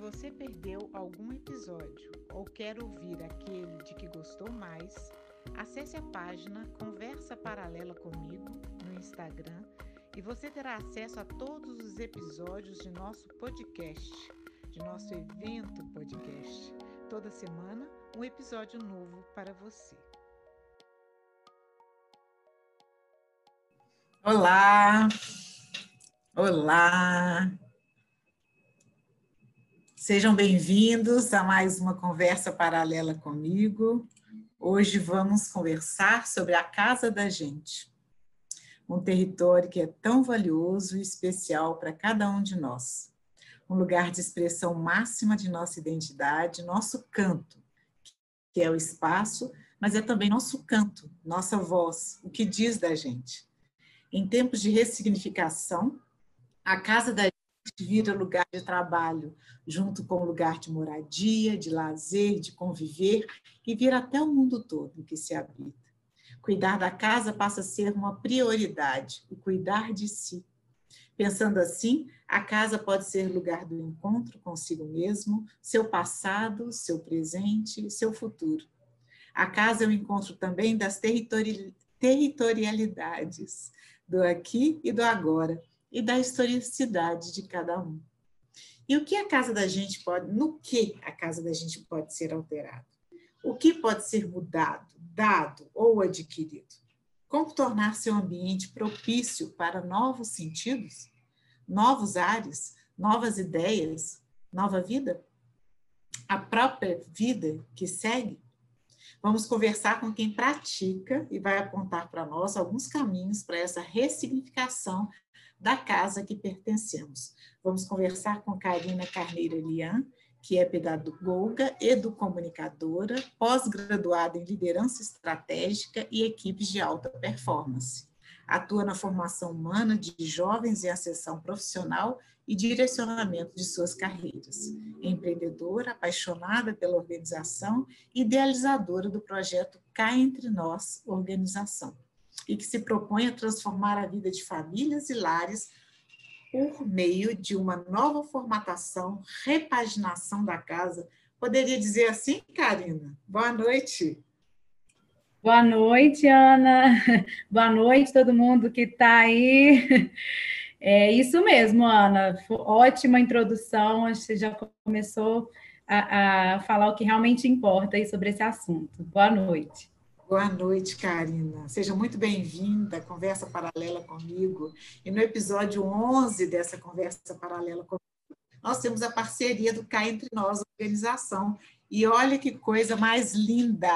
Você perdeu algum episódio ou quer ouvir aquele de que gostou mais, acesse a página Conversa Paralela comigo no Instagram e você terá acesso a todos os episódios de nosso podcast, de nosso evento podcast. Toda semana, um episódio novo para você. Olá! Olá! Sejam bem-vindos a mais uma conversa paralela comigo. Hoje vamos conversar sobre a casa da gente, um território que é tão valioso e especial para cada um de nós. Um lugar de expressão máxima de nossa identidade, nosso canto, que é o espaço, mas é também nosso canto, nossa voz, o que diz da gente. Em tempos de ressignificação, a casa da vira lugar de trabalho, junto com lugar de moradia, de lazer, de conviver e vira até o mundo todo que se habita. Cuidar da casa passa a ser uma prioridade, o cuidar de si. Pensando assim, a casa pode ser lugar do encontro consigo mesmo, seu passado, seu presente, seu futuro. A casa é o encontro também das territori territorialidades, do aqui e do agora, e da historicidade de cada um. E o que a casa da gente pode, no que a casa da gente pode ser alterada? O que pode ser mudado, dado ou adquirido? Como tornar seu ambiente propício para novos sentidos, novos ares, novas ideias, nova vida? A própria vida que segue? Vamos conversar com quem pratica e vai apontar para nós alguns caminhos para essa ressignificação da casa que pertencemos. Vamos conversar com Karina Carneiro Elian, que é pedagoga, educomunicadora, pós-graduada em liderança estratégica e equipes de alta performance. Atua na formação humana de jovens em ascensão profissional e direcionamento de suas carreiras. É empreendedora, apaixonada pela organização, idealizadora do projeto Cá Entre Nós Organização, e que se propõe a transformar a vida de famílias e lares por meio de uma nova formatação, repaginação da casa. Poderia dizer assim, Karina? Boa noite. Boa noite, Ana. Boa noite, todo mundo que está aí. É isso mesmo, Ana. Ótima introdução. Você já começou a, a falar o que realmente importa aí sobre esse assunto. Boa noite. Boa noite, Karina. Seja muito bem-vinda à Conversa Paralela comigo. E no episódio 11 dessa Conversa Paralela comigo, nós temos a parceria do Cá Entre Nós Organização. E olha que coisa mais linda!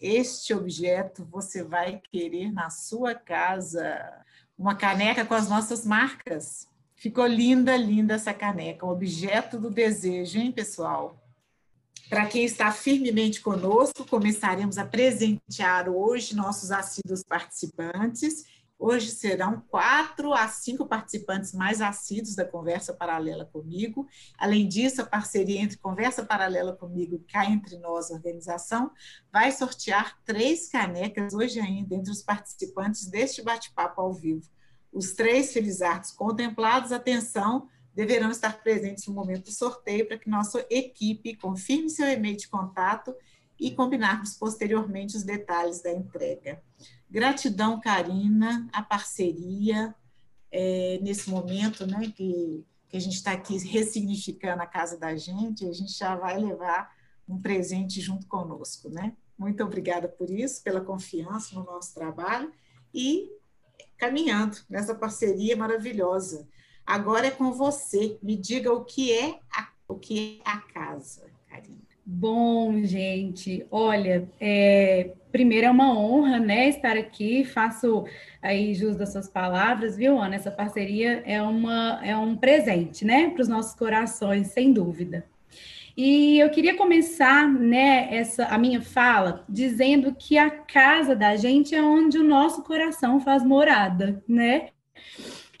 Este objeto você vai querer na sua casa uma caneca com as nossas marcas. Ficou linda, linda essa caneca, um objeto do desejo, hein, pessoal? Para quem está firmemente conosco, começaremos a presentear hoje nossos assíduos participantes. Hoje serão quatro a cinco participantes mais assíduos da Conversa Paralela comigo. Além disso, a parceria entre Conversa Paralela comigo e Cá Entre Nós Organização vai sortear três canecas hoje ainda entre os participantes deste bate-papo ao vivo. Os três felizardos contemplados, atenção, deverão estar presentes no momento do sorteio para que nossa equipe confirme seu e-mail de contato e combinarmos posteriormente os detalhes da entrega. Gratidão, Karina, a parceria é, nesse momento, né, que que a gente está aqui ressignificando a casa da gente, a gente já vai levar um presente junto conosco, né? Muito obrigada por isso, pela confiança no nosso trabalho e caminhando nessa parceria maravilhosa. Agora é com você. Me diga o que é a, o que é a casa, Karina. Bom, gente, olha, é, primeiro é uma honra, né, estar aqui, faço aí jus das suas palavras, viu, Ana? Essa parceria é, uma, é um presente, né, para os nossos corações, sem dúvida. E eu queria começar, né, essa, a minha fala dizendo que a casa da gente é onde o nosso coração faz morada, né?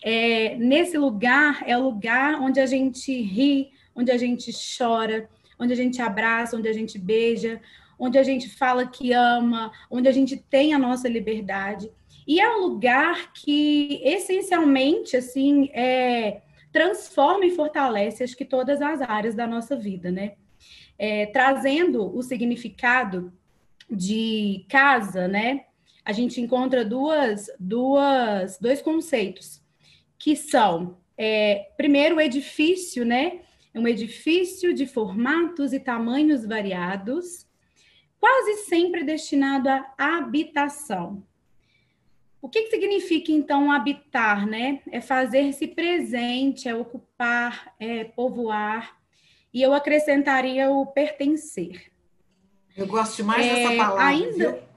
É, nesse lugar é o lugar onde a gente ri, onde a gente chora, onde a gente abraça, onde a gente beija, onde a gente fala que ama, onde a gente tem a nossa liberdade. E é um lugar que essencialmente assim é, transforma e fortalece acho que todas as áreas da nossa vida, né? É, trazendo o significado de casa, né? A gente encontra duas, duas, dois conceitos que são é, primeiro o edifício, né? É um edifício de formatos e tamanhos variados, quase sempre destinado à habitação. O que, que significa, então, habitar, né? É fazer-se presente, é ocupar, é povoar. E eu acrescentaria o pertencer. Eu gosto mais é, dessa palavra. Ainda. Viu?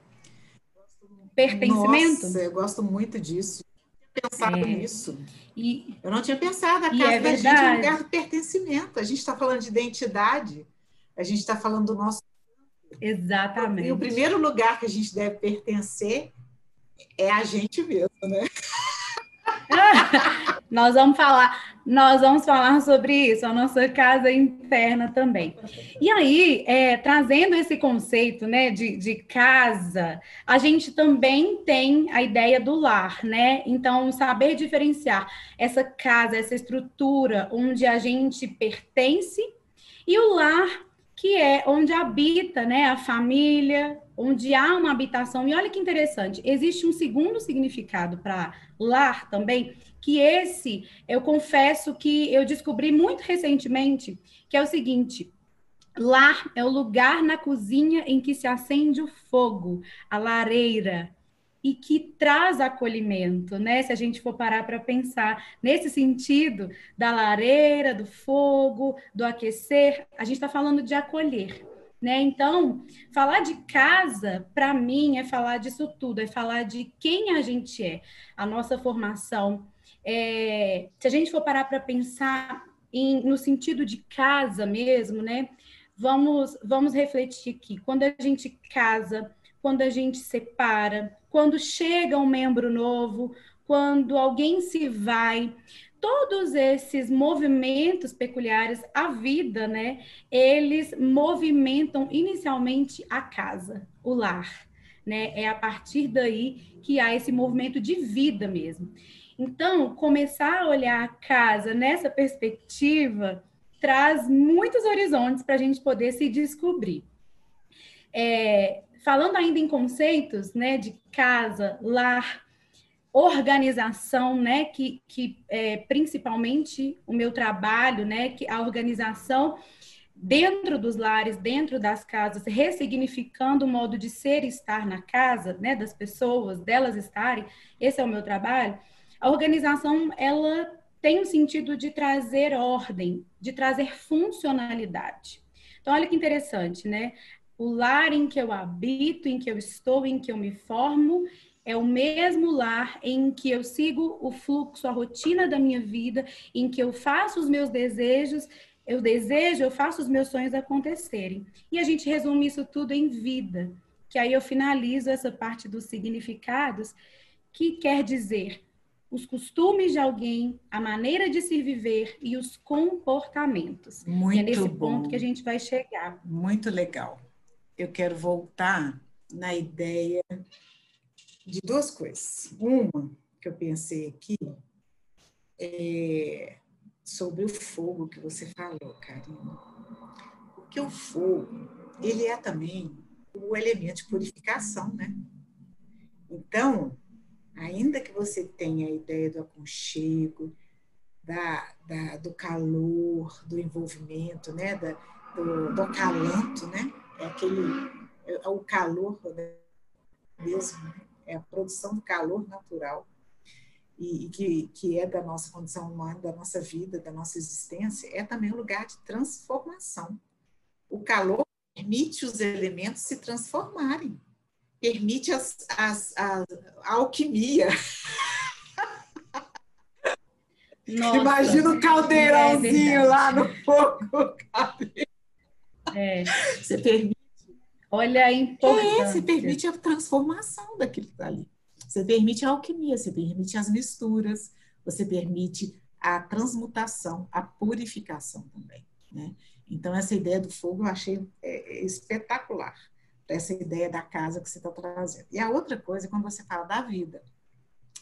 Pertencimento? Nossa, eu gosto muito disso. Pensado é. nisso. E, eu não tinha pensado, a casa é da gente é um lugar de pertencimento. A gente está falando de identidade, a gente está falando do nosso. Exatamente. E o primeiro lugar que a gente deve pertencer é a gente mesmo, né? nós vamos falar, nós vamos falar sobre isso, a nossa casa interna também. E aí, é, trazendo esse conceito, né, de, de casa, a gente também tem a ideia do lar, né? Então, saber diferenciar essa casa, essa estrutura onde a gente pertence e o lar que é onde habita, né, a família, onde há uma habitação. E olha que interessante, existe um segundo significado para lar também, que esse eu confesso que eu descobri muito recentemente, que é o seguinte: lar é o lugar na cozinha em que se acende o fogo, a lareira, e que traz acolhimento, né? Se a gente for parar para pensar nesse sentido da lareira, do fogo, do aquecer, a gente está falando de acolher. Né? Então, falar de casa, para mim, é falar disso tudo, é falar de quem a gente é, a nossa formação. É, se a gente for parar para pensar em, no sentido de casa mesmo, né? Vamos, vamos refletir aqui. Quando a gente casa, quando a gente separa, quando chega um membro novo, quando alguém se vai, todos esses movimentos peculiares, a vida, né? Eles movimentam inicialmente a casa, o lar, né? É a partir daí que há esse movimento de vida mesmo. Então, começar a olhar a casa nessa perspectiva traz muitos horizontes para a gente poder se descobrir. É, falando ainda em conceitos, né, de casa, lar, organização, né, que, que é, principalmente o meu trabalho, né, que a organização dentro dos lares, dentro das casas, ressignificando o modo de ser e estar na casa, né, das pessoas, delas estarem, esse é o meu trabalho. A organização, ela tem o sentido de trazer ordem, de trazer funcionalidade. Então, olha que interessante, né? O lar em que eu habito, em que eu estou, em que eu me formo, é o mesmo lar em que eu sigo o fluxo, a rotina da minha vida, em que eu faço os meus desejos, eu desejo, eu faço os meus sonhos acontecerem. E a gente resume isso tudo em vida, que aí eu finalizo essa parte dos significados, que quer dizer os costumes de alguém, a maneira de se viver e os comportamentos. Muito e é nesse bom. ponto que a gente vai chegar. Muito legal. Eu quero voltar na ideia de duas coisas. Uma que eu pensei aqui é sobre o fogo que você falou, Karina. Porque o fogo, ele é também o elemento de purificação, né? Então, ainda que você tenha a ideia do aconchego, da, da, do calor, do envolvimento, né? Da, do, do acalanto, né? É aquele, é, o calor né? mesmo, né? é a produção do calor natural e, e, que, que é da nossa condição humana, da nossa vida, da nossa existência, é também um lugar de transformação. O calor permite os elementos se transformarem, permite as, as, a, a alquimia. Nossa, Imagina o caldeirãozinho é lá no fogo. É. Você permite. Olha a importância. É, você permite a transformação daquilo que está ali. Você permite a alquimia, você permite as misturas, você permite a transmutação, a purificação também. Né? Então, essa ideia do fogo eu achei é, é espetacular, essa ideia da casa que você está trazendo. E a outra coisa, quando você fala da vida,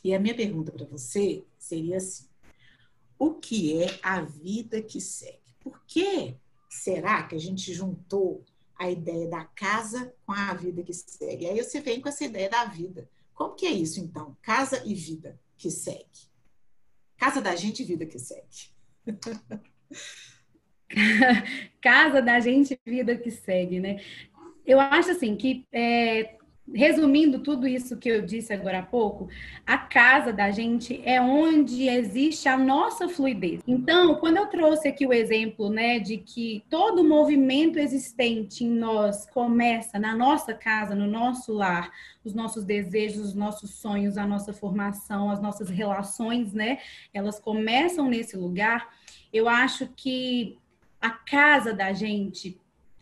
e a minha pergunta para você seria assim: o que é a vida que segue? Por que será que a gente juntou a ideia da casa com a vida que segue? Aí você vem com essa ideia da vida. Como que é isso, então? Casa e vida que segue. Casa da gente e vida que segue. Casa da gente, vida que segue, né? Eu acho assim que é, resumindo tudo isso que eu disse agora há pouco, a casa da gente é onde existe a nossa fluidez. Então, quando eu trouxe aqui o exemplo, né, de que todo movimento existente em nós começa na nossa casa, no nosso lar, os nossos desejos, os nossos sonhos, a nossa formação, as nossas relações, né, elas começam nesse lugar. Eu acho que a casa da gente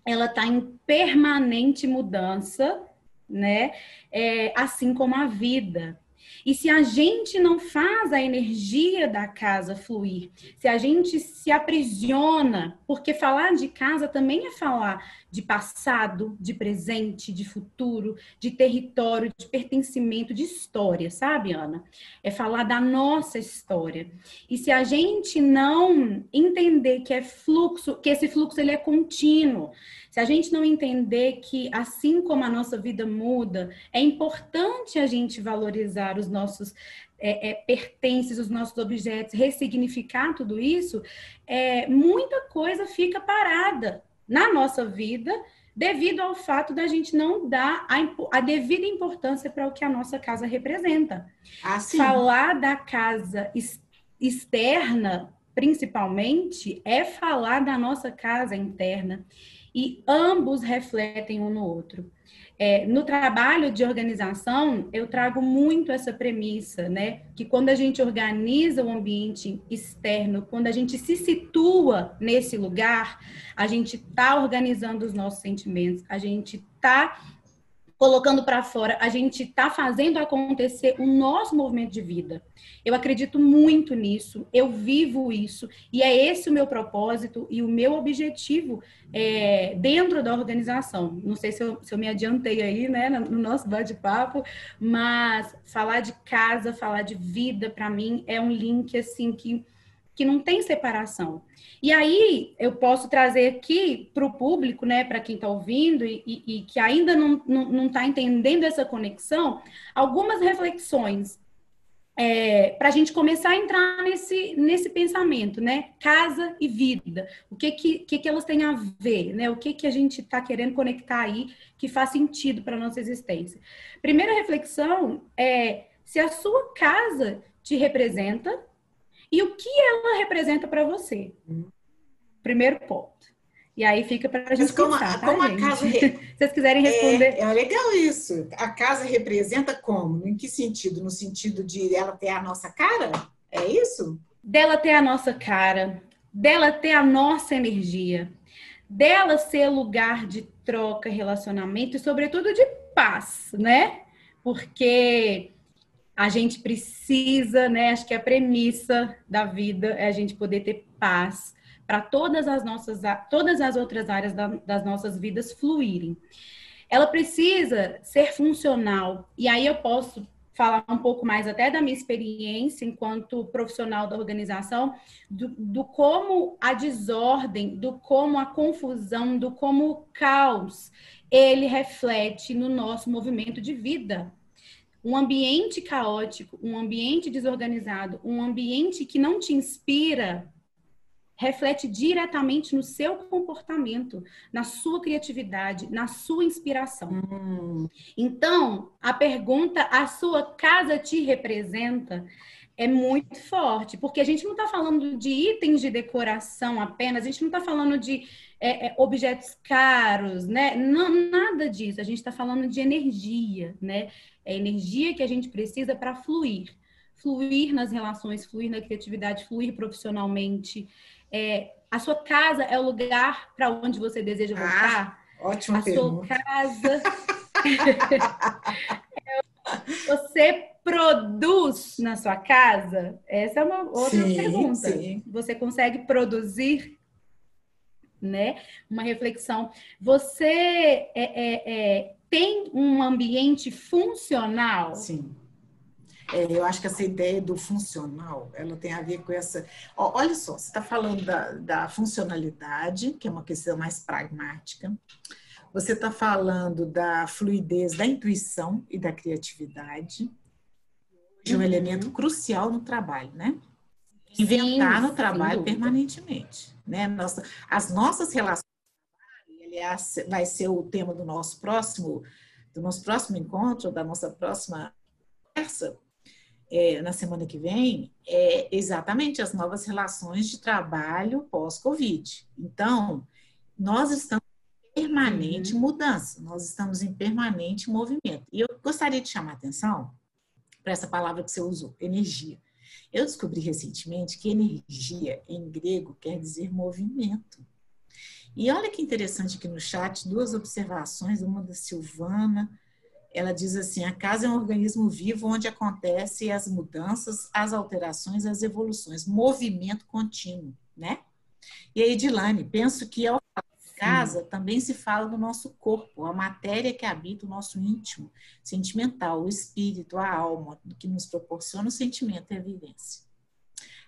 ela está em permanente mudança, né? É, assim como a vida. E se a gente não faz a energia da casa fluir, se a gente se aprisiona, porque falar de casa também é falar de passado, de presente, de futuro, de território, de pertencimento, de história, sabe, Ana? É falar da nossa história. E se a gente não entender que é fluxo, que esse fluxo ele é contínuo, se a gente não entender que assim como a nossa vida muda, é importante a gente valorizar os nossos é, é, pertences, os nossos objetos, ressignificar tudo isso, é, muita coisa fica parada na nossa vida devido ao fato da gente não dar a, a devida importância para o que a nossa casa representa. Ah, Falar da casa externa, principalmente, é falar da nossa casa interna. E ambos refletem um no outro. É, no trabalho de organização, eu trago muito essa premissa, né? Que quando a gente organiza o ambiente externo, quando a gente se situa nesse lugar, a gente está organizando os nossos sentimentos, a gente está colocando para fora, a gente está fazendo acontecer o nosso movimento de vida. Eu acredito muito nisso, eu vivo isso, e é esse o meu propósito e o meu objetivo é, dentro da organização. Não sei se eu, se eu me adiantei aí, né, no nosso bate-papo, mas falar de casa, falar de vida, para mim, é um link, assim, que, que não tem separação. E aí eu posso trazer aqui para o público, né, para quem está ouvindo e, e, e, que ainda não está tá entendendo essa conexão, algumas reflexões é, para a gente começar a entrar nesse, nesse pensamento, né? Casa e vida. O que que, que, que elas têm a ver, né? O que, que a gente está querendo conectar aí que faz sentido para nossa existência. Primeira reflexão é se a sua casa te representa e o que ela representa para você. Primeiro ponto. E aí fica para a gente como, pensar, tá, como gente? a casa re... Vocês quiserem responder. É, é, legal isso. A casa representa como? Em que sentido? No sentido de ela ter a nossa cara? É isso? Dela ter a nossa cara, dela ter a nossa energia, dela ser lugar de troca, relacionamento e, sobretudo, de paz, né? Porque a gente precisa, né? Acho que a premissa da vida é a gente poder ter paz para todas as nossas, todas as outras áreas da, das nossas vidas fluírem. Ela precisa ser funcional. E aí eu posso falar um pouco mais até da minha experiência enquanto profissional da organização, do, do, como a desordem, do como a confusão, do como o caos ele reflete no nosso movimento de vida um ambiente caótico, um ambiente desorganizado, um ambiente que não te inspira, reflete diretamente no seu comportamento, na sua criatividade, na sua inspiração. Hum. Então, a pergunta: a sua casa te representa? É muito forte, porque a gente não está falando de itens de decoração apenas, a gente não está falando de é, é, objetos caros, né? Não, nada disso. A gente está falando de energia, né? É energia que a gente precisa para fluir fluir nas relações, fluir na criatividade, fluir profissionalmente. É, a sua casa é o lugar para onde você deseja ah, voltar? Ah, ótima a pergunta. sua casa. você produz na sua casa? Essa é uma outra sim, pergunta. Sim. Você consegue produzir? Né? Uma reflexão. Você é, é, é, tem um ambiente funcional? Sim. É, eu acho que essa ideia do funcional, ela tem a ver com essa. olha só, você está falando da, da funcionalidade, que é uma questão mais pragmática. Você está falando da fluidez da intuição e da criatividade, de um uhum. elemento crucial no trabalho, né? Inventar Sim, no trabalho permanentemente, né? Nossa, as nossas relações, aliás, vai ser o tema do nosso próximo, do nosso próximo encontro, da nossa próxima conversa, é, na semana que vem é exatamente as novas relações de trabalho pós-Covid. Então, nós estamos em permanente uhum. mudança, nós estamos em permanente movimento. E eu gostaria de chamar a atenção para essa palavra que você usou, energia. Eu descobri recentemente que energia em grego quer dizer movimento. E olha que interessante aqui no chat, duas observações, uma da Silvana, ela diz assim: a casa é um organismo vivo onde acontecem as mudanças, as alterações, as evoluções, movimento contínuo, né? E aí, Edilane, penso que ao casa também se fala do nosso corpo, a matéria que habita o nosso íntimo, sentimental, o espírito, a alma, que nos proporciona o sentimento e a vivência.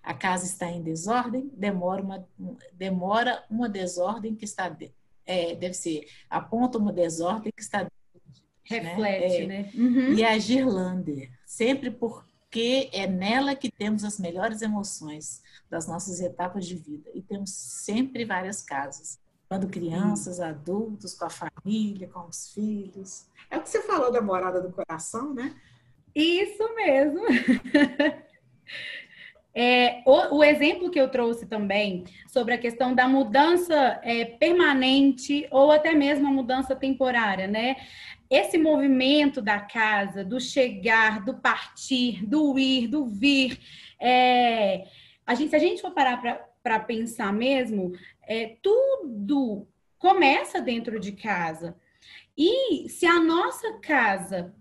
A casa está em desordem, demora uma, demora uma desordem que está. É, deve ser, aponta uma desordem que está Reflete, né? É. né? Uhum. E a Girlander, sempre porque é nela que temos as melhores emoções das nossas etapas de vida. E temos sempre várias casas. Quando crianças, adultos, com a família, com os filhos. É o que você falou da morada do coração, né? Isso mesmo. É, o, o, exemplo que eu trouxe também sobre a questão da mudança é, permanente ou até mesmo a mudança temporária, né? esse movimento da casa, do chegar, do partir, do ir, do vir, é, a gente, se a gente for parar para pensar mesmo, é, tudo começa dentro de casa. E se a nossa casa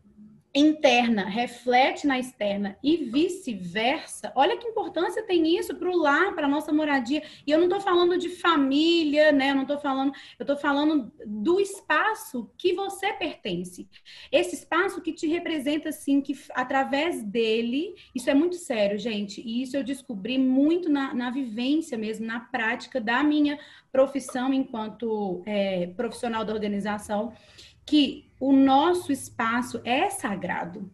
interna reflete na externa e vice-versa. Olha que importância tem isso para o lar, para a nossa moradia. E eu não estou falando de família, né? Eu não estou falando, eu estou falando do espaço que você pertence. Esse espaço que te representa, assim, que através dele, isso é muito sério, gente. E isso eu descobri muito na, na vivência mesmo, na prática da minha profissão enquanto é, profissional da organização que o nosso espaço é sagrado.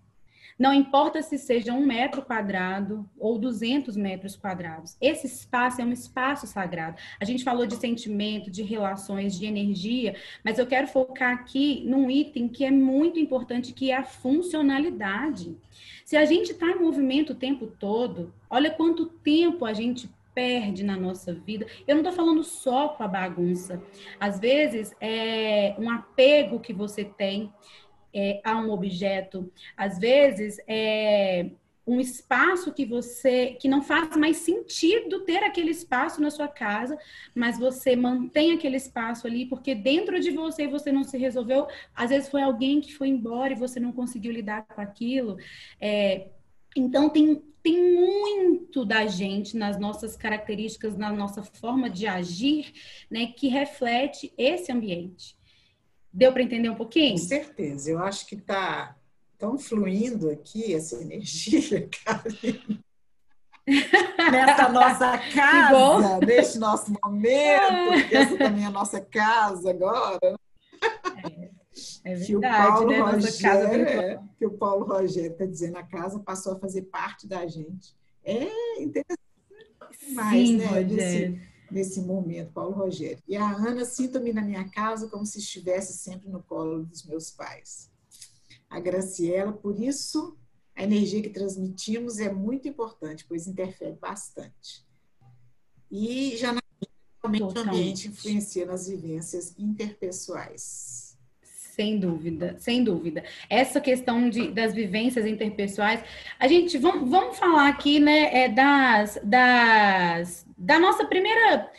Não importa se seja um metro quadrado ou 200 metros quadrados. Esse espaço é um espaço sagrado. A gente falou de sentimento, de relações, de energia, mas eu quero focar aqui num item que é muito importante, que é a funcionalidade. Se a gente está em movimento o tempo todo, olha quanto tempo a gente perde na nossa vida. Eu não estou falando só com a bagunça. Às vezes, é um apego que você tem é, a um objeto. Às vezes, é um espaço que você que não faz mais sentido ter aquele espaço na sua casa, mas você mantém aquele espaço ali porque dentro de você você não se resolveu. Às vezes foi alguém que foi embora e você não conseguiu lidar com aquilo. É, então tem tem muito da gente nas nossas características, na nossa forma de agir, né, que reflete esse ambiente. Deu para entender um pouquinho? Com certeza. Eu acho que está tão fluindo aqui essa energia, Karine. Nessa nossa casa, neste nosso momento, essa também é a nossa casa agora. É. Verdade, que o Paulo né? Rogério, é, que o Paulo Rogério está dizendo, a casa passou a fazer parte da gente. É interessante demais, Sim, né? Desse, nesse momento, Paulo Rogério. E a Ana, sinto-me na minha casa como se estivesse sempre no colo dos meus pais. A Graciela, por isso, a energia que transmitimos é muito importante, pois interfere bastante. E já naturalmente o ambiente influencia nas vivências interpessoais. Sem dúvida, sem dúvida. Essa questão de, das vivências interpessoais, a gente vamos, vamos falar aqui, né, é das, das da nossa primeira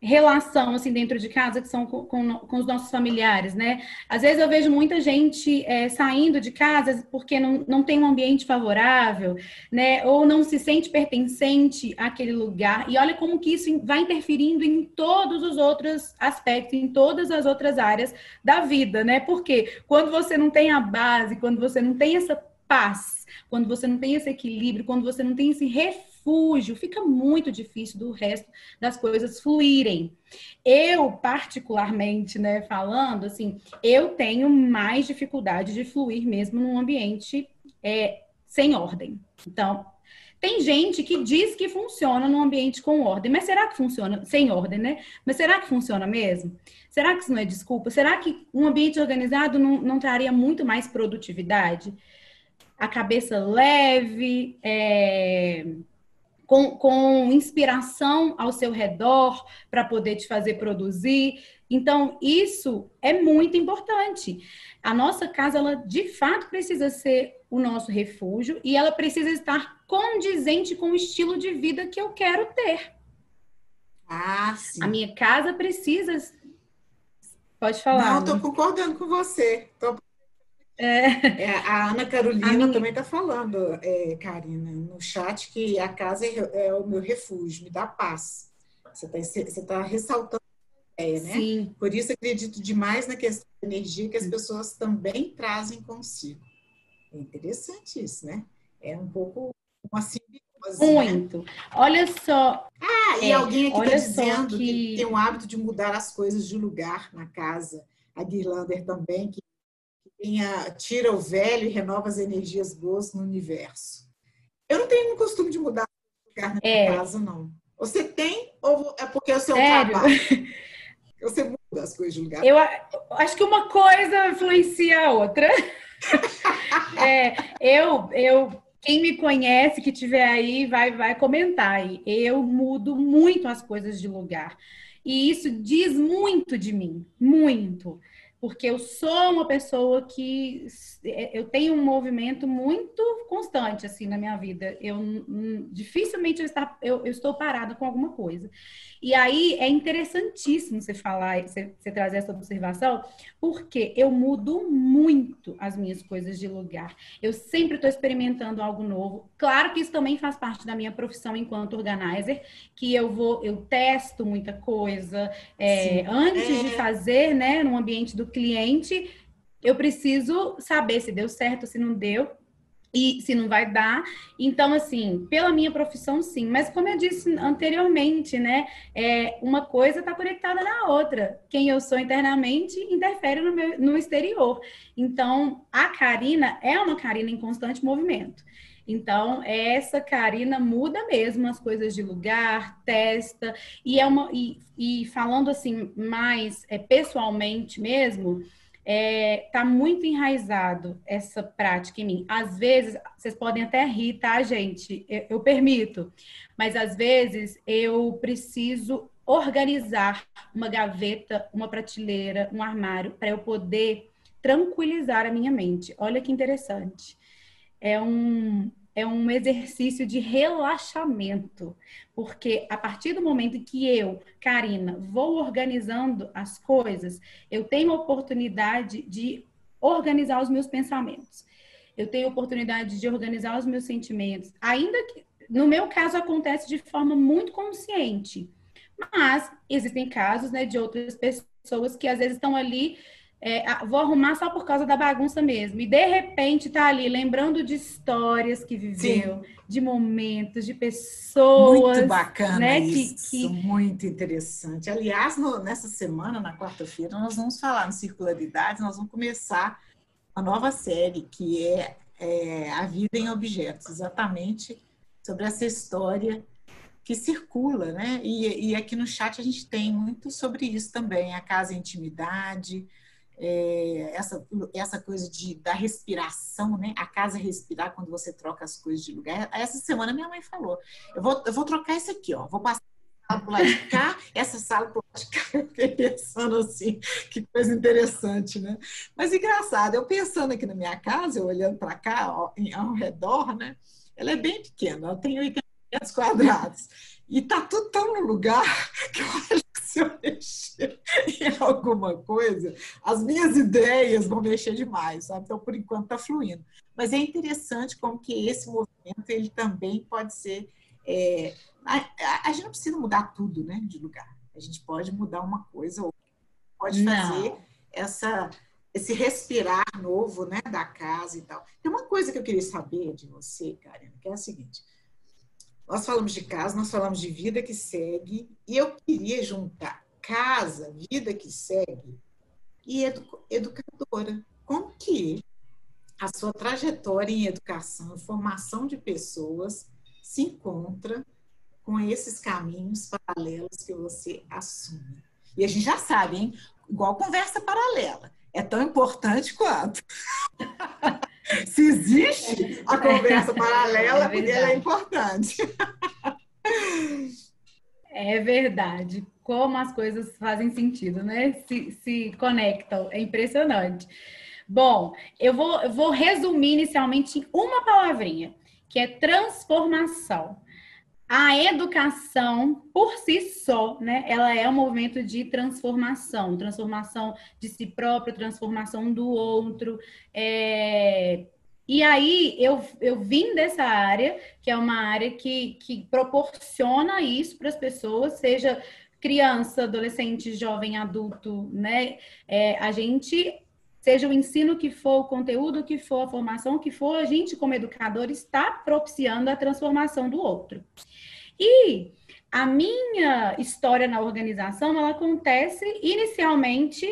relação assim dentro de casa que são com, com, com, os nossos familiares, né? Às vezes eu vejo muita gente é, saindo de casa porque não, não tem um ambiente favorável, né? Ou não se sente pertencente àquele lugar. E olha como que isso vai interferindo em todos os outros aspectos, em todas as outras áreas da vida, né? Porque quando você não tem a base, quando você não tem essa paz, quando você não tem esse equilíbrio, quando você não tem esse refúgio refúgio, fica muito difícil do resto das coisas fluírem. Eu, particularmente, né, falando assim, eu tenho mais dificuldade de fluir mesmo num ambiente é, sem ordem. Então, tem gente que diz que funciona num ambiente com ordem, mas será que funciona sem ordem, né? Mas será que funciona mesmo? Será que isso não é desculpa? Será que um ambiente organizado não, não traria muito mais produtividade? A cabeça leve, é com, com inspiração ao seu redor para poder te fazer produzir. Então, isso é muito importante. A nossa casa, ela de fato precisa ser o nosso refúgio e ela precisa estar condizente com o estilo de vida que eu quero ter. Ah, sim. A minha casa precisa. Pode falar. Não, estou concordando com você. Tô é. É, a Ana Carolina a minha... também está falando, é, Karina, no chat, que a casa é, é, o meu refúgio, me dá paz. Você está tá ressaltando a ideia, né? Sim. Por isso acredito demais na questão da energia que as pessoas também trazem consigo. É interessante isso, né? É um pouco uma simbiose. Muito. Né? Olha só. Ah, e é, alguém aqui está dizendo que... que tem o hábito de mudar as coisas de lugar na casa. A Guirlander também, que tenha, tira o velho e renova as energias boas no universo. Eu não tenho o costume de mudar de lugar na minha é. casa, não. Você tem ou é porque é o seu Sério? trabalho? Você muda as coisas de lugar? Eu acho que uma coisa influencia a outra. é, eu, eu, quem me conhece, que tiver aí, vai, vai comentar aí. Eu mudo muito as coisas de lugar. E isso diz muito de mim, muito porque eu sou uma pessoa que é, eu tenho um movimento muito constante assim na minha vida. Eu dificilmente eu, estar, eu, eu, estou parada com alguma coisa. E aí é interessantíssimo você falar, você, você trazer essa observação, porque eu mudo muito as minhas coisas de lugar. Eu sempre estou experimentando algo novo. Claro que isso também faz parte da minha profissão enquanto organizer, que eu vou, eu testo muita coisa é, antes é. de fazer, né, no ambiente do cliente. Eu preciso saber se deu certo, se não deu, e se não vai dar. Então, assim, pela minha profissão, sim. Mas como eu disse anteriormente, né? É, uma coisa está conectada na outra. Quem eu sou internamente interfere no, meu, no exterior. Então, a Karina é uma Karina em constante movimento. Então, essa Karina muda mesmo as coisas de lugar, testa, e é uma. E, e falando assim, mais é, pessoalmente mesmo, é, tá muito enraizado essa prática em mim. Às vezes, vocês podem até rir, tá, gente? Eu, eu permito. Mas às vezes eu preciso organizar uma gaveta, uma prateleira, um armário, para eu poder tranquilizar a minha mente. Olha que interessante. É um, é um exercício de relaxamento, porque a partir do momento que eu, Karina, vou organizando as coisas, eu tenho oportunidade de organizar os meus pensamentos. Eu tenho oportunidade de organizar os meus sentimentos, ainda que no meu caso acontece de forma muito consciente. Mas existem casos, né, de outras pessoas que às vezes estão ali é, vou arrumar só por causa da bagunça mesmo. E de repente tá ali lembrando de histórias que viveu, Sim. de momentos, de pessoas. Muito bacana né, isso, que, que... muito interessante. Aliás, no, nessa semana, na quarta-feira, nós vamos falar no Circularidade, nós vamos começar uma nova série que é, é A Vida em Objetos, exatamente sobre essa história que circula, né? E, e, aqui no chat a gente tem muito sobre isso também, a casa e intimidade, é, essa, essa coisa de, da respiração, né? A casa respirar quando você troca as coisas de lugar. Essa semana minha mãe falou, eu vou, eu vou trocar isso aqui, ó, vou passar sala pro lado de cá, essa sala pro lado de cá. Eu fiquei pensando assim, que coisa interessante, né? Mas engraçado, eu pensando aqui na minha casa, eu olhando para cá, ó, ao redor, né? Ela é bem pequena, ela tem 80 metros quadrados. E tá tudo tão no lugar que eu acho que se eu mexer em alguma coisa, as minhas ideias vão mexer demais, sabe? Então, por enquanto, tá fluindo. Mas é interessante como que esse movimento, ele também pode ser... É, a, a, gente não precisa mudar tudo, né, de lugar. A gente pode mudar uma coisa ou pode fazer não. essa esse respirar novo, né, da casa e tal. Tem uma coisa que eu queria saber de você, Karen, que é a seguinte: nós falamos de casa, nós falamos de vida que segue, e eu queria juntar casa, vida que segue e edu educadora. Como que a sua trajetória em educação, formação de pessoas se encontra com esses caminhos paralelos que você assume? E a gente já sabe, hein? Igual conversa paralela. É tão importante quanto. Se existe a conversa paralela, é porque ela é importante. É verdade. Como as coisas fazem sentido, né? Se, se conectam. É impressionante. Bom, eu vou, eu vou resumir inicialmente em uma palavrinha, que é transformação. A educação, por si só, né, ela é um movimento de transformação, transformação de si próprio, transformação do outro. É... E aí eu, eu vim dessa área, que é uma área que, que proporciona isso para as pessoas, seja criança, adolescente, jovem, adulto, né? É, a gente seja o ensino que for, o conteúdo que for, a formação que for, a gente, como educador, está propiciando a transformação do outro. E a minha história na organização, ela acontece inicialmente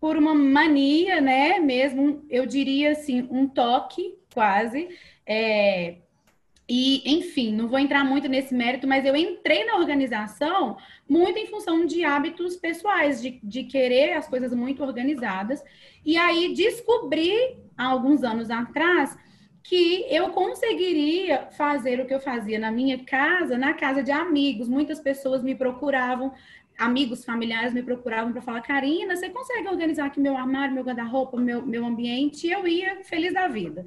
por uma mania, né? Mesmo, eu diria assim, um toque, quase. É, e, enfim, não vou entrar muito nesse mérito, mas eu entrei na organização muito em função de hábitos pessoais, de, de querer as coisas muito organizadas. E aí descobri, há alguns anos atrás, que eu conseguiria fazer o que eu fazia na minha casa, na casa de amigos. Muitas pessoas me procuravam, amigos, familiares me procuravam para falar: Karina, você consegue organizar aqui meu armário, meu guarda-roupa, meu, meu ambiente? E eu ia feliz da vida.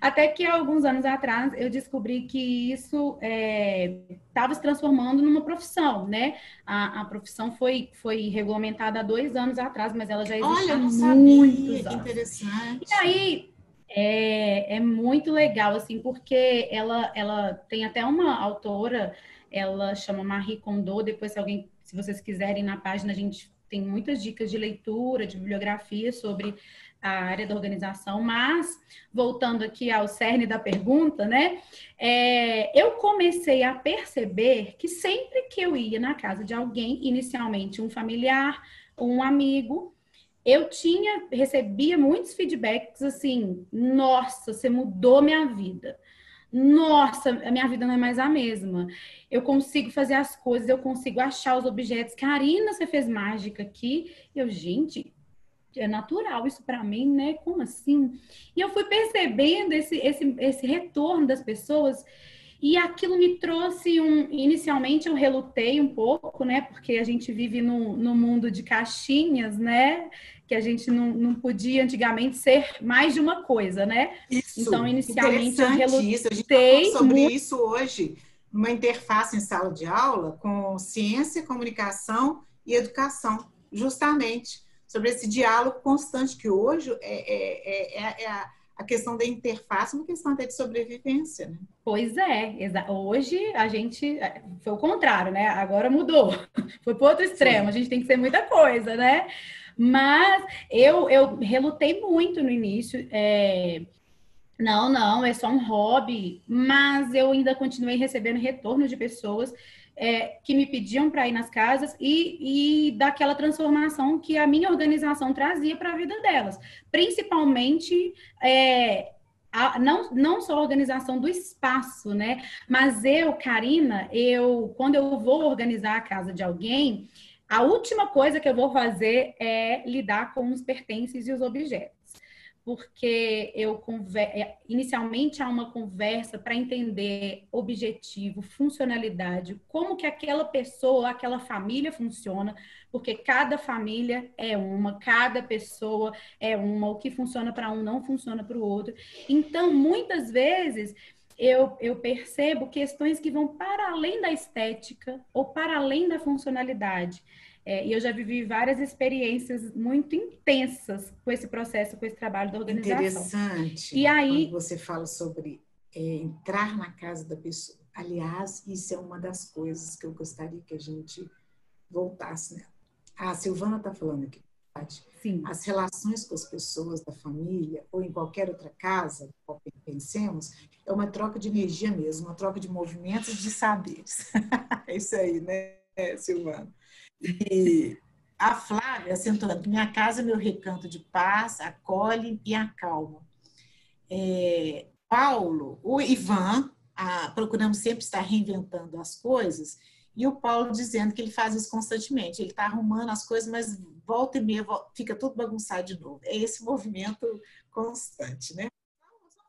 Até que alguns anos atrás eu descobri que isso estava é, se transformando numa profissão, né? A, a, profissão foi, foi regulamentada há dois anos atrás, mas ela já existe Olha, há muitos sabia. anos. Interessante. E aí é, é muito legal, assim, porque ela, ela tem até uma autora, ela chama Marie Kondo, depois se alguém, se vocês quiserem na página, a gente tem muitas dicas de leitura, de bibliografia sobre a área da organização, mas voltando aqui ao cerne da pergunta, né? É, eu comecei a perceber que sempre que eu ia na casa de alguém, inicialmente um familiar, um amigo, eu tinha, recebia muitos feedbacks assim, nossa, você mudou minha vida. Nossa, a minha vida não é mais a mesma. Eu consigo fazer as coisas, eu consigo achar os objetos. Karina, você fez mágica aqui. Eu, gente, é natural isso para mim, né? Como assim? E eu fui percebendo esse, esse, esse retorno das pessoas e aquilo me trouxe um. Inicialmente eu relutei um pouco, né? Porque a gente vive no, no mundo de caixinhas, né? Que a gente não, não podia antigamente ser mais de uma coisa, né? Isso. Então, inicialmente eu relutei. Isso. A gente tá sobre muito... isso hoje, uma interface em sala de aula com ciência, comunicação e educação, justamente sobre esse diálogo constante que hoje é, é, é, é a, a, questão da interface, uma questão até de sobrevivência, né? Pois é, hoje a gente é, foi o contrário, né? Agora mudou, foi para outro extremo, a gente tem que ser muita coisa, né? Mas eu, eu relutei muito no início. É... Não, não, é só um hobby, mas eu ainda continuei recebendo retorno de pessoas é, que me pediam para ir nas casas e, e daquela transformação que a minha organização trazia para a vida delas. Principalmente é, a, não, não só a organização do espaço, né? Mas eu, Karina, eu quando eu vou organizar a casa de alguém, a última coisa que eu vou fazer é lidar com os pertences e os objetos porque eu é, inicialmente há uma conversa para entender objetivo, funcionalidade, como que aquela pessoa, aquela família funciona, porque cada família é uma, cada pessoa é uma, o que funciona para um não funciona para o outro. Então, muitas vezes eu, eu percebo questões que vão para além da estética ou para além da funcionalidade. É, e eu já vivi várias experiências muito intensas com esse processo, com esse trabalho da organização. Interessante. E aí você fala sobre é, entrar na casa da pessoa. Aliás, isso é uma das coisas que eu gostaria que a gente voltasse nela. A Silvana está falando aqui. Sim. As relações com as pessoas da família ou em qualquer outra casa, pensemos, é uma troca de energia mesmo, uma troca de movimentos de saberes. é isso aí, né, Silvana? E a Flávia acentuando minha casa meu recanto de paz, acolhe e acalma. É, Paulo, o Ivan, a, procuramos sempre estar reinventando as coisas, e o Paulo dizendo que ele faz isso constantemente. Ele está arrumando as coisas, mas volta e meia volta, fica tudo bagunçado de novo. É esse movimento constante, né?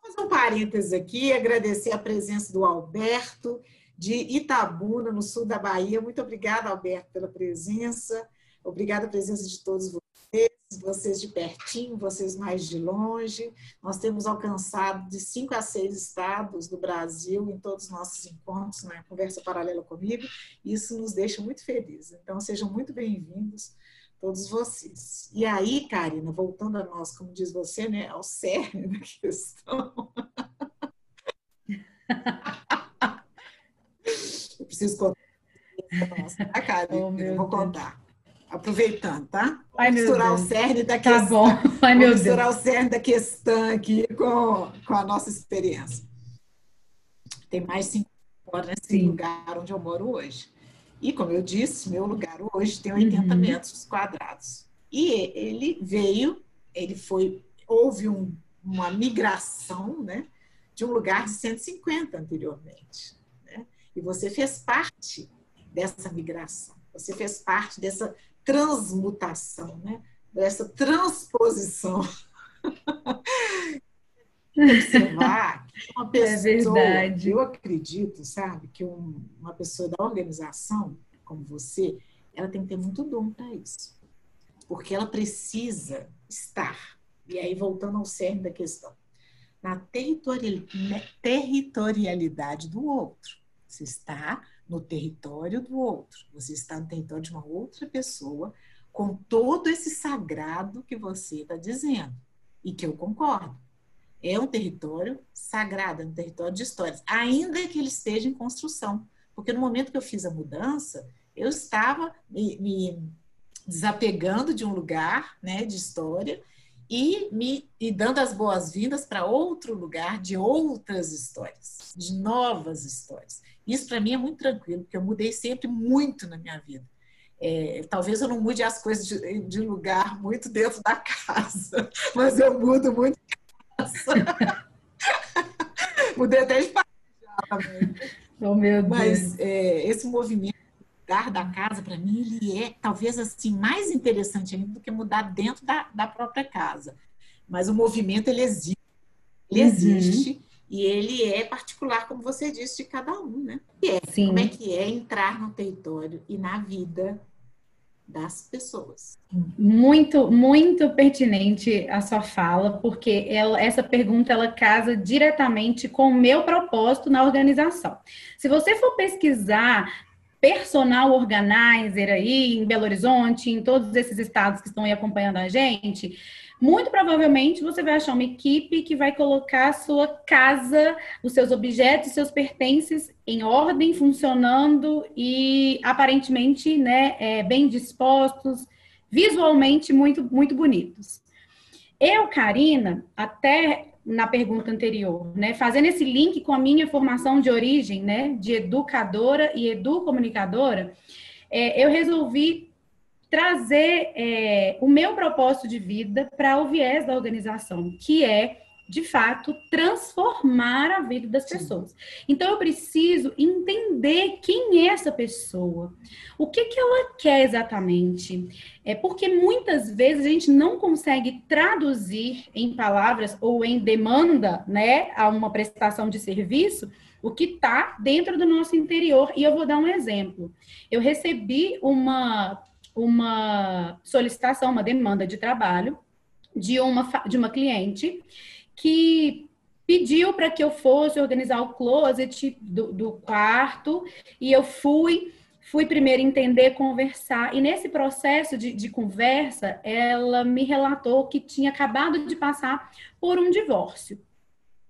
Vou fazer um parênteses aqui, agradecer a presença do Alberto, de Itabuna, no sul da Bahia. Muito obrigada, Alberto, pela presença. Obrigada a presença de todos vocês, vocês de pertinho, vocês mais de longe. Nós temos alcançado de cinco a seis estados do Brasil em todos os nossos encontros na Conversa Paralela comigo. Isso nos deixa muito felizes. Então, sejam muito bem-vindos todos vocês. E aí, Karina, voltando a nós, como diz você, né, ao cerne da questão. Preciso contar. Tá, cara? Oh, eu vou contar. Aproveitando, tá? Ai, misturar o cerne da questão. Tá bom. Ai, meu misturar Deus. o cerne da questão aqui com, com a nossa experiência. Tem mais cinco horas nesse Sim. lugar onde eu moro hoje. E, como eu disse, meu lugar hoje tem 80 uhum. metros quadrados. E ele veio, ele foi, houve um, uma migração, né? De um lugar de 150 anteriormente. E você fez parte dessa migração, você fez parte dessa transmutação, né? dessa transposição. Observar que uma é pessoa, é eu acredito, sabe, que um, uma pessoa da organização como você, ela tem que ter muito dom para isso. Porque ela precisa estar, e aí voltando ao cerne da questão, na territorialidade do outro. Você está no território do outro, você está no território de uma outra pessoa, com todo esse sagrado que você está dizendo, e que eu concordo. É um território sagrado, é um território de histórias, ainda que ele esteja em construção. Porque no momento que eu fiz a mudança, eu estava me, me desapegando de um lugar né, de história e me e dando as boas-vindas para outro lugar de outras histórias, de novas histórias. Isso para mim é muito tranquilo, porque eu mudei sempre muito na minha vida. É, talvez eu não mude as coisas de, de, lugar muito dentro da casa, mas eu mudo muito casa. Mudei até de país também. Oh, meu Deus. Mas é, esse movimento mudar da casa, para mim, ele é talvez assim mais interessante ainda do que mudar dentro da, da própria casa. Mas o movimento ele existe, ele uhum. existe e ele é particular, como você disse, de cada um, né? E é, Sim. como é que é entrar no território e na vida das pessoas. Muito, muito pertinente a sua fala, porque ela, essa pergunta ela casa diretamente com o meu propósito na organização. Se você for pesquisar personal organizer aí em Belo Horizonte, em todos esses estados que estão aí acompanhando a gente, muito provavelmente você vai achar uma equipe que vai colocar a sua casa, os seus objetos, seus pertences em ordem, funcionando e aparentemente né, é, bem dispostos, visualmente muito, muito bonitos. Eu, Karina, até na pergunta anterior, né? Fazendo esse link com a minha formação de origem, né? De educadora e educomunicadora, é, eu resolvi trazer é, o meu propósito de vida para o viés da organização, que é de fato, transformar a vida das Sim. pessoas. Então, eu preciso entender quem é essa pessoa, o que, que ela quer exatamente. É porque muitas vezes a gente não consegue traduzir em palavras ou em demanda, né, a uma prestação de serviço, o que está dentro do nosso interior. E eu vou dar um exemplo. Eu recebi uma, uma solicitação, uma demanda de trabalho de uma, de uma cliente que pediu para que eu fosse organizar o closet do, do quarto e eu fui fui primeiro entender, conversar, e nesse processo de, de, conversa, ela me relatou que tinha acabado de passar por um divórcio.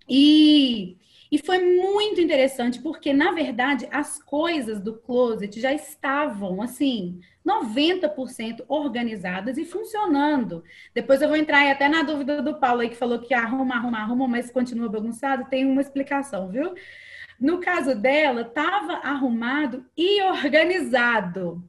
E e foi muito interessante, porque, na verdade, as coisas do closet já estavam, assim, 90% organizadas e funcionando. Depois eu vou entrar até na dúvida do Paulo aí, que falou que arruma, arruma, arruma, mas continua bagunçado. Tem uma explicação, viu? No caso dela, estava arrumado e organizado.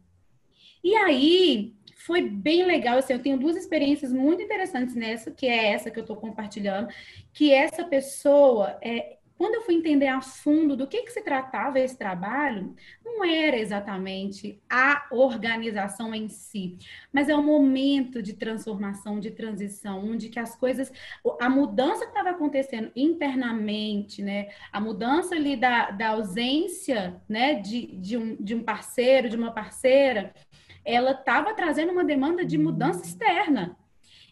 E aí, foi bem legal. Assim, eu tenho duas experiências muito interessantes nessa, que é essa que eu estou compartilhando, que essa pessoa é, quando eu fui entender a fundo do que, que se tratava esse trabalho, não era exatamente a organização em si, mas é o momento de transformação, de transição, onde que as coisas, a mudança que estava acontecendo internamente, né, a mudança ali da, da ausência, né, de, de, um, de um parceiro, de uma parceira, ela estava trazendo uma demanda de mudança externa.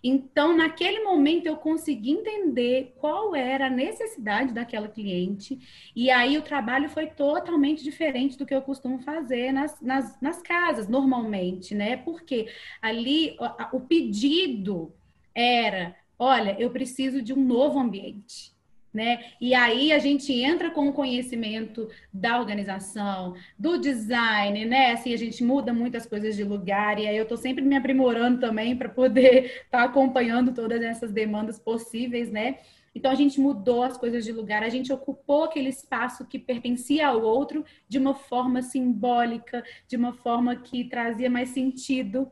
Então, naquele momento, eu consegui entender qual era a necessidade daquela cliente, e aí o trabalho foi totalmente diferente do que eu costumo fazer nas, nas, nas casas, normalmente, né? Porque ali o, o pedido era: olha, eu preciso de um novo ambiente né? E aí a gente entra com o conhecimento da organização, do design, né? Assim, a gente muda muitas coisas de lugar e aí eu estou sempre me aprimorando também para poder estar tá acompanhando todas essas demandas possíveis, né? Então a gente mudou as coisas de lugar, a gente ocupou aquele espaço que pertencia ao outro de uma forma simbólica, de uma forma que trazia mais sentido,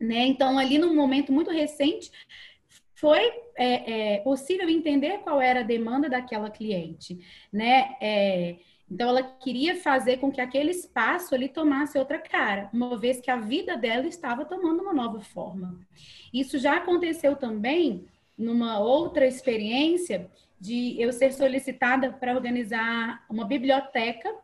né? Então ali num momento muito recente foi é, é, possível entender qual era a demanda daquela cliente, né? É, então, ela queria fazer com que aquele espaço ali tomasse outra cara, uma vez que a vida dela estava tomando uma nova forma. Isso já aconteceu também numa outra experiência de eu ser solicitada para organizar uma biblioteca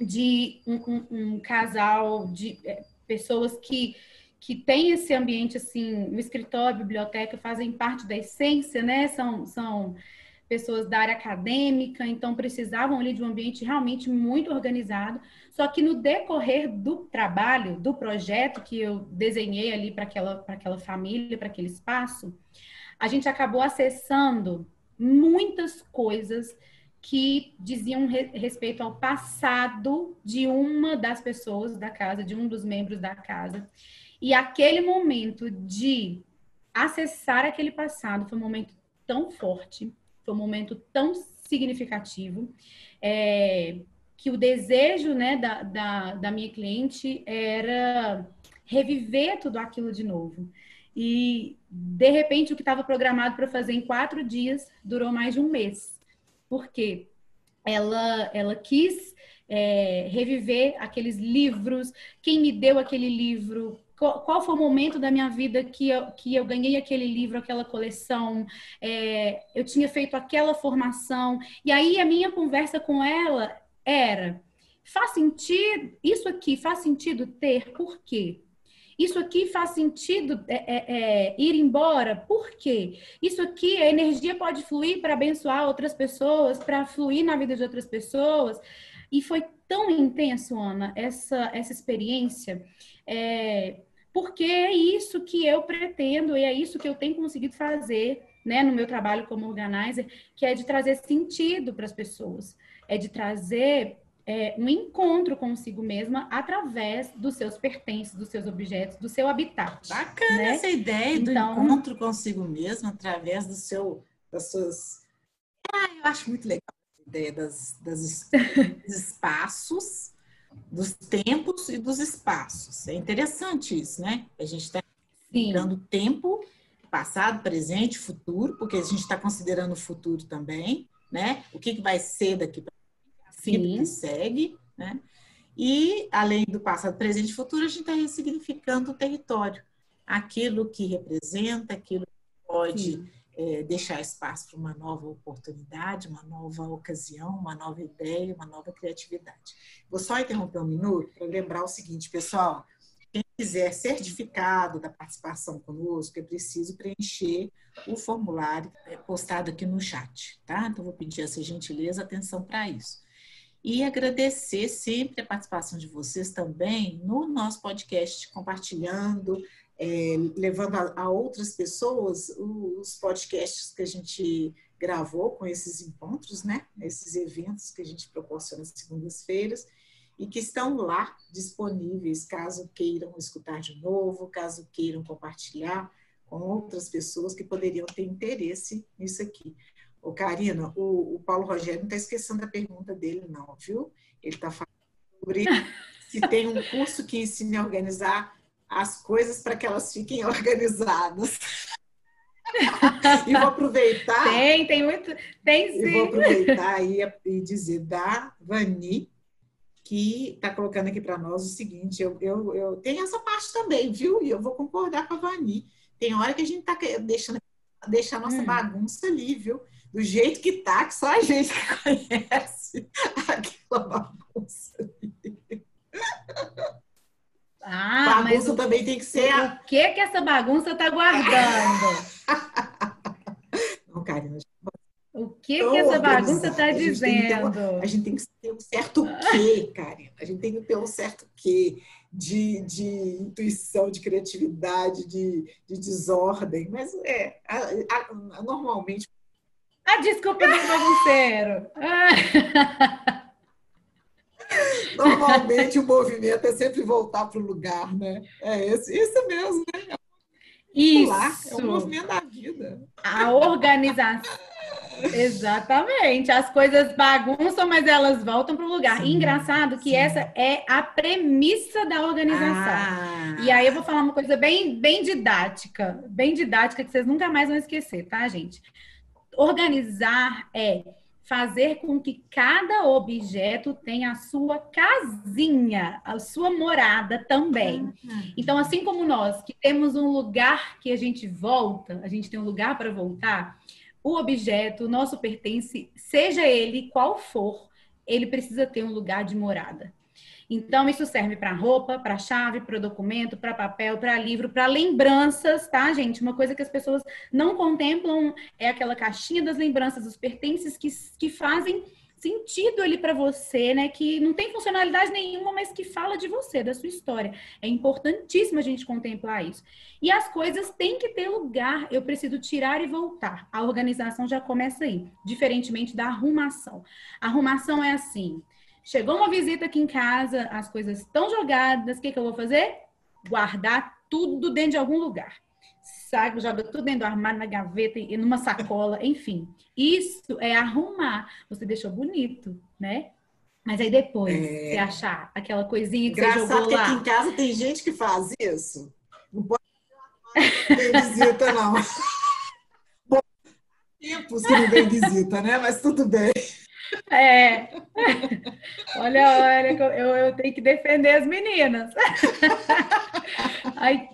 de um, um, um casal de é, pessoas que que tem esse ambiente assim, o escritório, a biblioteca fazem parte da essência, né? São, são pessoas da área acadêmica, então precisavam ali de um ambiente realmente muito organizado. Só que no decorrer do trabalho, do projeto que eu desenhei ali para aquela, para aquela família, para aquele espaço, a gente acabou acessando muitas coisas que diziam re respeito ao passado de uma das pessoas da casa, de um dos membros da casa. E aquele momento de acessar aquele passado foi um momento tão forte, foi um momento tão significativo, é, que o desejo né, da, da, da minha cliente era reviver tudo aquilo de novo. E, de repente, o que estava programado para fazer em quatro dias durou mais de um mês. Por quê? Ela, ela quis é, reviver aqueles livros, quem me deu aquele livro, qual, qual, foi o momento da minha vida que eu, que eu ganhei aquele livro, aquela coleção, é, eu tinha feito aquela formação. E aí a minha conversa com ela era: faz sentido, isso aqui faz sentido ter, por quê? Isso aqui faz sentido é, é, é ir embora, por quê? Isso aqui, a energia pode fluir para abençoar outras pessoas, para fluir na vida de outras pessoas. E foi tão intenso, Ana, essa, essa experiência. É, porque é isso que eu pretendo e é isso que eu tenho conseguido fazer né, no meu trabalho como organizer, que é de trazer sentido para as pessoas, é de trazer é, um encontro consigo mesma através dos seus pertences, dos seus objetos, do seu habitat. Bacana né? essa ideia então, do encontro consigo mesma através do seu, das suas. Ah, eu acho muito legal a ideia das, das dos espaços dos tempos e dos espaços. É interessante isso, né? A gente está dando tempo Passado, presente, futuro, porque a gente está considerando o futuro também, né? O que, que vai ser daqui para frente, que segue, né? E, além do passado, presente e futuro, a gente está ressignificando o território. Aquilo que representa, aquilo que pode é, deixar espaço para uma nova oportunidade, uma nova ocasião, uma nova ideia, uma nova criatividade. Vou só interromper um minuto para lembrar o seguinte, pessoal. Quem quiser certificado da participação conosco, é preciso preencher o formulário é, postado aqui no chat, tá? Então, vou pedir essa gentileza, atenção para isso. E agradecer sempre a participação de vocês também no nosso podcast, compartilhando, é, levando a, a, outras pessoas os podcasts que a gente gravou com esses encontros, né? Esses eventos que a gente proporciona às segundas-feiras e que estão lá disponíveis caso queiram escutar de novo, caso queiram compartilhar com outras pessoas que poderiam ter interesse nisso aqui. Ô, Karina, o, o Paulo Rogério não está esquecendo da pergunta dele, não, viu? Ele está falando sobre se tem um curso que ensine a organizar as coisas para que elas fiquem organizadas. e vou aproveitar. Tem, tem muito. Tem sim. E vou aproveitar e, e dizer da Vani, que está colocando aqui para nós o seguinte: eu, eu, eu tenho essa parte também, viu? E eu vou concordar com a Vani. Tem hora que a gente está deixando deixar a nossa hum. bagunça ali, viu? Do jeito que tá, que só a gente conhece aquela bagunça ali. Ah, bagunça mas também tem que ser. O que que essa bagunça tá guardando? Não, Karina. O que que essa bagunça tá dizendo? Uma, a gente tem que ter um certo quê, Karina. A gente tem que ter um certo quê de, de intuição, de criatividade, de, de desordem. Mas é, a, a, normalmente. A desculpa do bagunceiro. Normalmente o movimento é sempre voltar para o lugar, né? É esse, isso mesmo, né? Isso. É o movimento da vida. A organização. Exatamente. As coisas bagunçam, mas elas voltam para o lugar. Sim, engraçado que sim. essa é a premissa da organização. Ah. E aí eu vou falar uma coisa bem, bem didática, bem didática que vocês nunca mais vão esquecer, tá, gente? Organizar é fazer com que cada objeto tenha a sua casinha, a sua morada também. Então, assim como nós que temos um lugar que a gente volta, a gente tem um lugar para voltar, o objeto, o nosso pertence, seja ele qual for, ele precisa ter um lugar de morada. Então, isso serve para roupa, para chave, para documento, para papel, para livro, para lembranças, tá, gente? Uma coisa que as pessoas não contemplam é aquela caixinha das lembranças, os pertences que, que fazem sentido ali para você, né? Que não tem funcionalidade nenhuma, mas que fala de você, da sua história. É importantíssimo a gente contemplar isso. E as coisas têm que ter lugar. Eu preciso tirar e voltar. A organização já começa aí, diferentemente da arrumação. A arrumação é assim: Chegou uma visita aqui em casa, as coisas estão jogadas, o que, que eu vou fazer? Guardar tudo dentro de algum lugar. Saco, joga tudo dentro do armário, na gaveta, e numa sacola, enfim. Isso é arrumar. Você deixou bonito, né? Mas aí depois, é... você achar aquela coisinha que Engraçado você jogou lá... que aqui em casa tem gente que faz isso. Não pode ter visita, não. Bom, tempos que não vem visita, né? Mas tudo bem. É. Olha, olha, eu, eu tenho que defender as meninas. Ai.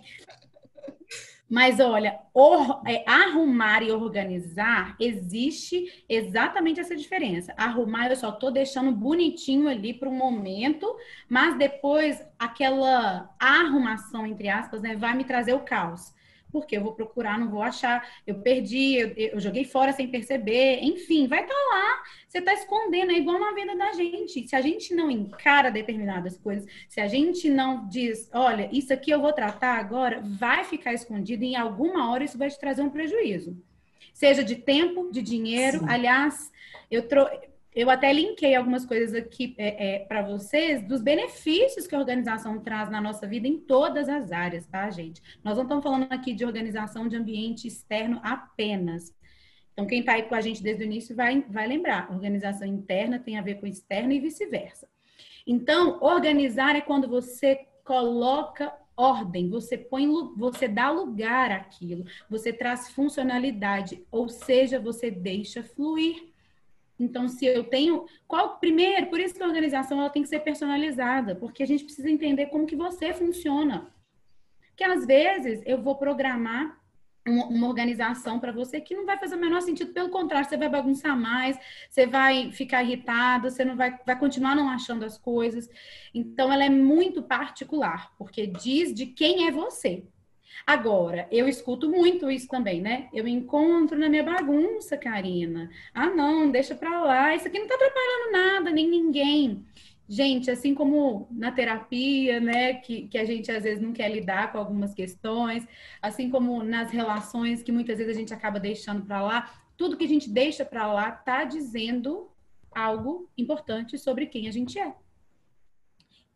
Mas olha, or, é, arrumar e organizar existe exatamente essa diferença. Arrumar eu só tô deixando bonitinho ali para o momento, mas depois aquela arrumação entre aspas, né, vai me trazer o caos porque eu vou procurar, não vou achar, eu perdi, eu, eu joguei fora sem perceber, enfim, vai estar tá lá, você está escondendo, é igual na vida da gente. Se a gente não encara determinadas coisas, se a gente não diz, olha, isso aqui eu vou tratar agora, vai ficar escondido e em alguma hora isso vai te trazer um prejuízo. Seja de tempo, de dinheiro, Sim. aliás, eu trouxe eu até linkei algumas coisas aqui é, é, para vocês dos benefícios que a organização traz na nossa vida em todas as áreas, tá, gente? Nós não estamos falando aqui de organização de ambiente externo apenas. Então, quem está aí com a gente desde o início vai, vai lembrar: organização interna tem a ver com externo e vice-versa. Então, organizar é quando você coloca ordem, você põe, você dá lugar àquilo, você traz funcionalidade, ou seja, você deixa fluir. Então, se eu tenho, qual primeiro, por isso que a organização ela tem que ser personalizada, porque a gente precisa entender como que você funciona. Que às vezes eu vou programar uma organização para você que não vai fazer o menor sentido, pelo contrário, você vai bagunçar mais, você vai ficar irritado, você não vai, vai continuar não achando as coisas. Então, ela é muito particular, porque diz de quem é você. Agora, eu escuto muito isso também, né? Eu encontro na minha bagunça, Karina. Ah, não, deixa pra lá, isso aqui não tá atrapalhando nada, nem ninguém. Gente, assim como na terapia, né, que, que a gente às vezes não quer lidar com algumas questões, assim como nas relações que muitas vezes a gente acaba deixando para lá, tudo que a gente deixa para lá tá dizendo algo importante sobre quem a gente é.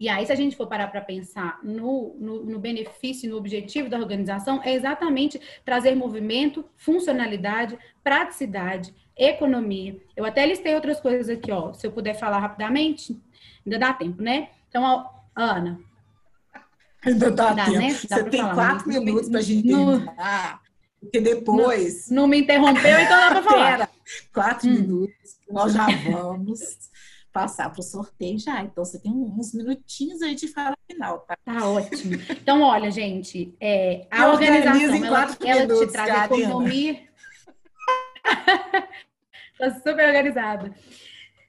E aí, se a gente for parar para pensar no, no, no benefício no objetivo da organização, é exatamente trazer movimento, funcionalidade, praticidade, economia. Eu até listei outras coisas aqui, ó. Se eu puder falar rapidamente, Ainda dá tempo, né? Então, ó, Ana. Ainda dá, dá tempo. Né? Dá Você tem falar, quatro minutos para a gente no, terminar. Porque depois. Não, não me interrompeu, então dá para falar. Pera, quatro hum. minutos, nós já vamos passar para o sorteio já. Então, você tem uns minutinhos aí de fala final, tá? Tá ótimo. Então, olha, gente, é, a organização, ela, ela minutos, te traz Karina. economia. Está super organizada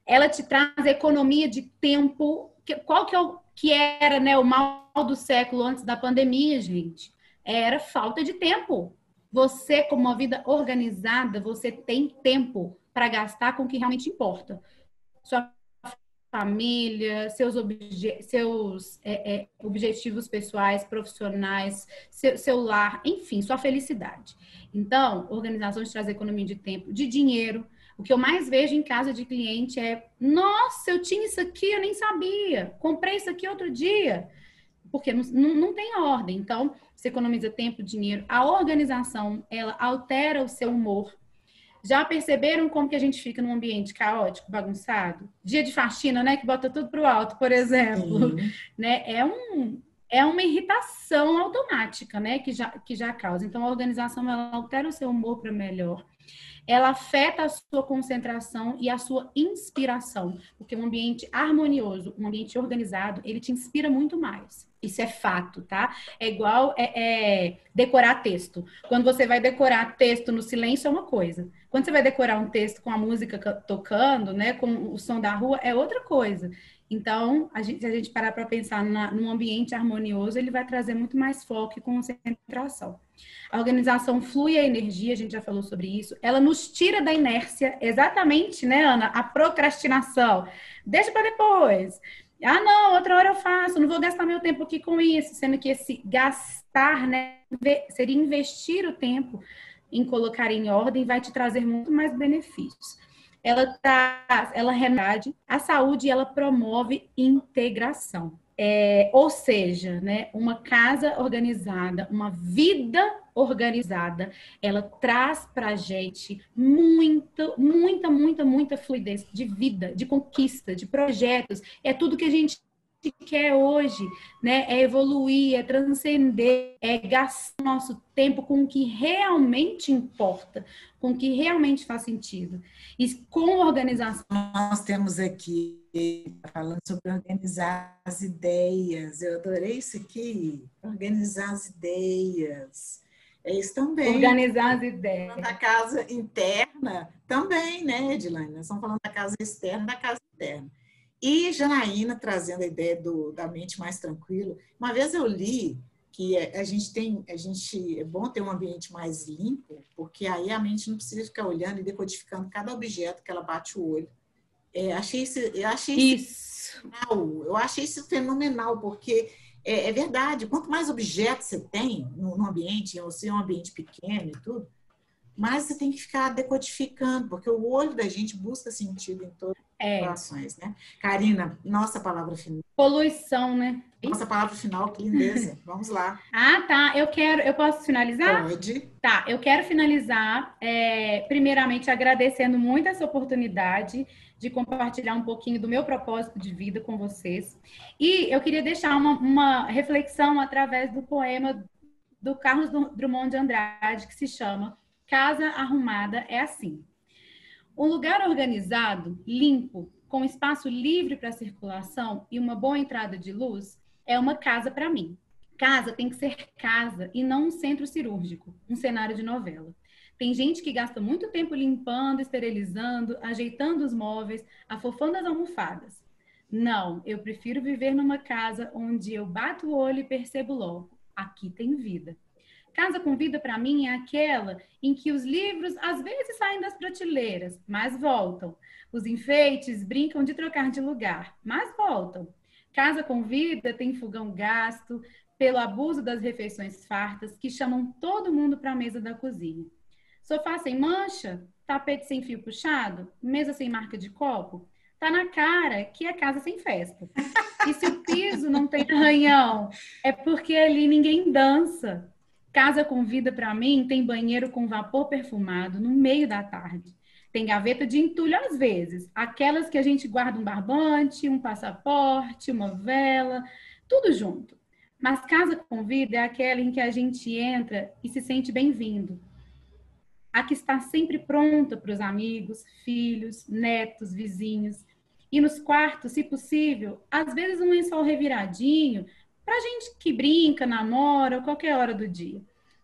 ela te traz economia de tempo. Qual que, é o, que era né, o mal do século antes da pandemia, gente? Era falta de tempo. Você, com uma vida organizada, você tem tempo para gastar com o que realmente importa. Sua família, seus, obje seus é, é, objetivos pessoais, profissionais, seu, seu lar, enfim, sua felicidade. Então, organização te traz economia de tempo, de dinheiro, o que eu mais vejo em casa de cliente é: nossa, eu tinha isso aqui, eu nem sabia. Comprei isso aqui outro dia. Porque não, não tem ordem. Então, você economiza tempo, dinheiro. A organização, ela altera o seu humor. Já perceberam como que a gente fica num ambiente caótico, bagunçado? Dia de faxina, né? Que bota tudo para o alto, por exemplo. Né? É, um, é uma irritação automática, né? Que já, que já causa. Então, a organização, ela altera o seu humor para melhor ela afeta a sua concentração e a sua inspiração, porque um ambiente harmonioso, um ambiente organizado, ele te inspira muito mais. Isso é fato, tá? É igual é, é, decorar texto. Quando você vai decorar texto no silêncio é uma coisa. Quando você vai decorar um texto com a música tocando, né, com o som da rua, é outra coisa. Então, a gente, se a gente parar para pensar na, num ambiente harmonioso, ele vai trazer muito mais foco e concentração. A organização flui a energia, a gente já falou sobre isso. Ela nos tira da inércia, exatamente, né, Ana? A procrastinação. Deixa para depois. Ah, não, outra hora eu faço, não vou gastar meu tempo aqui com isso, sendo que esse gastar, né, seria investir o tempo em colocar em ordem, vai te trazer muito mais benefícios ela traz, ela renade a saúde e ela promove integração. É, ou seja, né, uma casa organizada, uma vida organizada, ela traz para a gente muita, muita, muita, muita fluidez de vida, de conquista, de projetos. É tudo que a gente quer hoje, né? É evoluir, é transcender, é gastar nosso tempo com o que realmente importa, com o que realmente faz sentido. E com organização. Nós temos aqui falando sobre organizar as ideias. Eu adorei isso aqui, organizar as ideias. É isso também. Organizar as ideias. Da casa interna também, né, Edilane? Nós estamos falando da casa externa, da casa interna. E Janaína trazendo a ideia do, da mente mais tranquila. Uma vez eu li que a gente tem, a gente é bom ter um ambiente mais limpo, porque aí a mente não precisa ficar olhando e decodificando cada objeto que ela bate o olho. É, achei isso, eu achei isso, fenomenal. Eu achei isso fenomenal, porque é, é, verdade. Quanto mais objetos você tem no, no ambiente, ou se é um ambiente pequeno e tudo, mais você tem que ficar decodificando, porque o olho da gente busca sentido em todas é. Relações, né? Karina, nossa palavra final. Poluição, né? Nossa palavra final, que lindeza. Vamos lá. Ah, tá. Eu quero. Eu posso finalizar? Pode. Tá, eu quero finalizar, é, primeiramente agradecendo muito essa oportunidade de compartilhar um pouquinho do meu propósito de vida com vocês. E eu queria deixar uma, uma reflexão através do poema do Carlos Drummond de Andrade, que se chama Casa Arrumada é Assim. Um lugar organizado, limpo, com espaço livre para circulação e uma boa entrada de luz é uma casa para mim. Casa tem que ser casa e não um centro cirúrgico, um cenário de novela. Tem gente que gasta muito tempo limpando, esterilizando, ajeitando os móveis, afofando as almofadas. Não, eu prefiro viver numa casa onde eu bato o olho e percebo logo: aqui tem vida. Casa com vida para mim é aquela em que os livros às vezes saem das prateleiras, mas voltam. Os enfeites brincam de trocar de lugar, mas voltam. Casa com vida tem fogão gasto pelo abuso das refeições fartas que chamam todo mundo para a mesa da cozinha. Sofá sem mancha? Tapete sem fio puxado? Mesa sem marca de copo? Tá na cara que é casa sem festa. E se o piso não tem arranhão, é porque ali ninguém dança. Casa com vida para mim tem banheiro com vapor perfumado no meio da tarde. Tem gaveta de entulho às vezes, aquelas que a gente guarda um barbante, um passaporte, uma vela, tudo junto. Mas casa com vida é aquela em que a gente entra e se sente bem-vindo, a que está sempre pronta para os amigos, filhos, netos, vizinhos. E nos quartos, se possível, às vezes um lençol reviradinho, para gente que brinca, namora, qualquer hora do dia.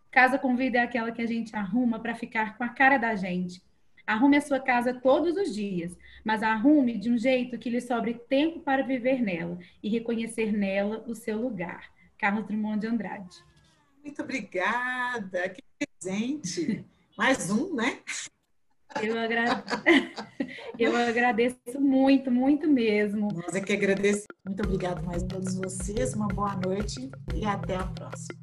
Casa com vida é aquela que a gente arruma para ficar com a cara da gente. Arrume a sua casa todos os dias, mas arrume de um jeito que lhe sobre tempo para viver nela e reconhecer nela o seu lugar. Carlos Drummond de Andrade. Muito obrigada, que presente. Mais um, né? Eu, agra... eu agradeço muito, muito mesmo. Nós é que. Muito obrigada mais a todos vocês. Uma boa noite e até a próxima.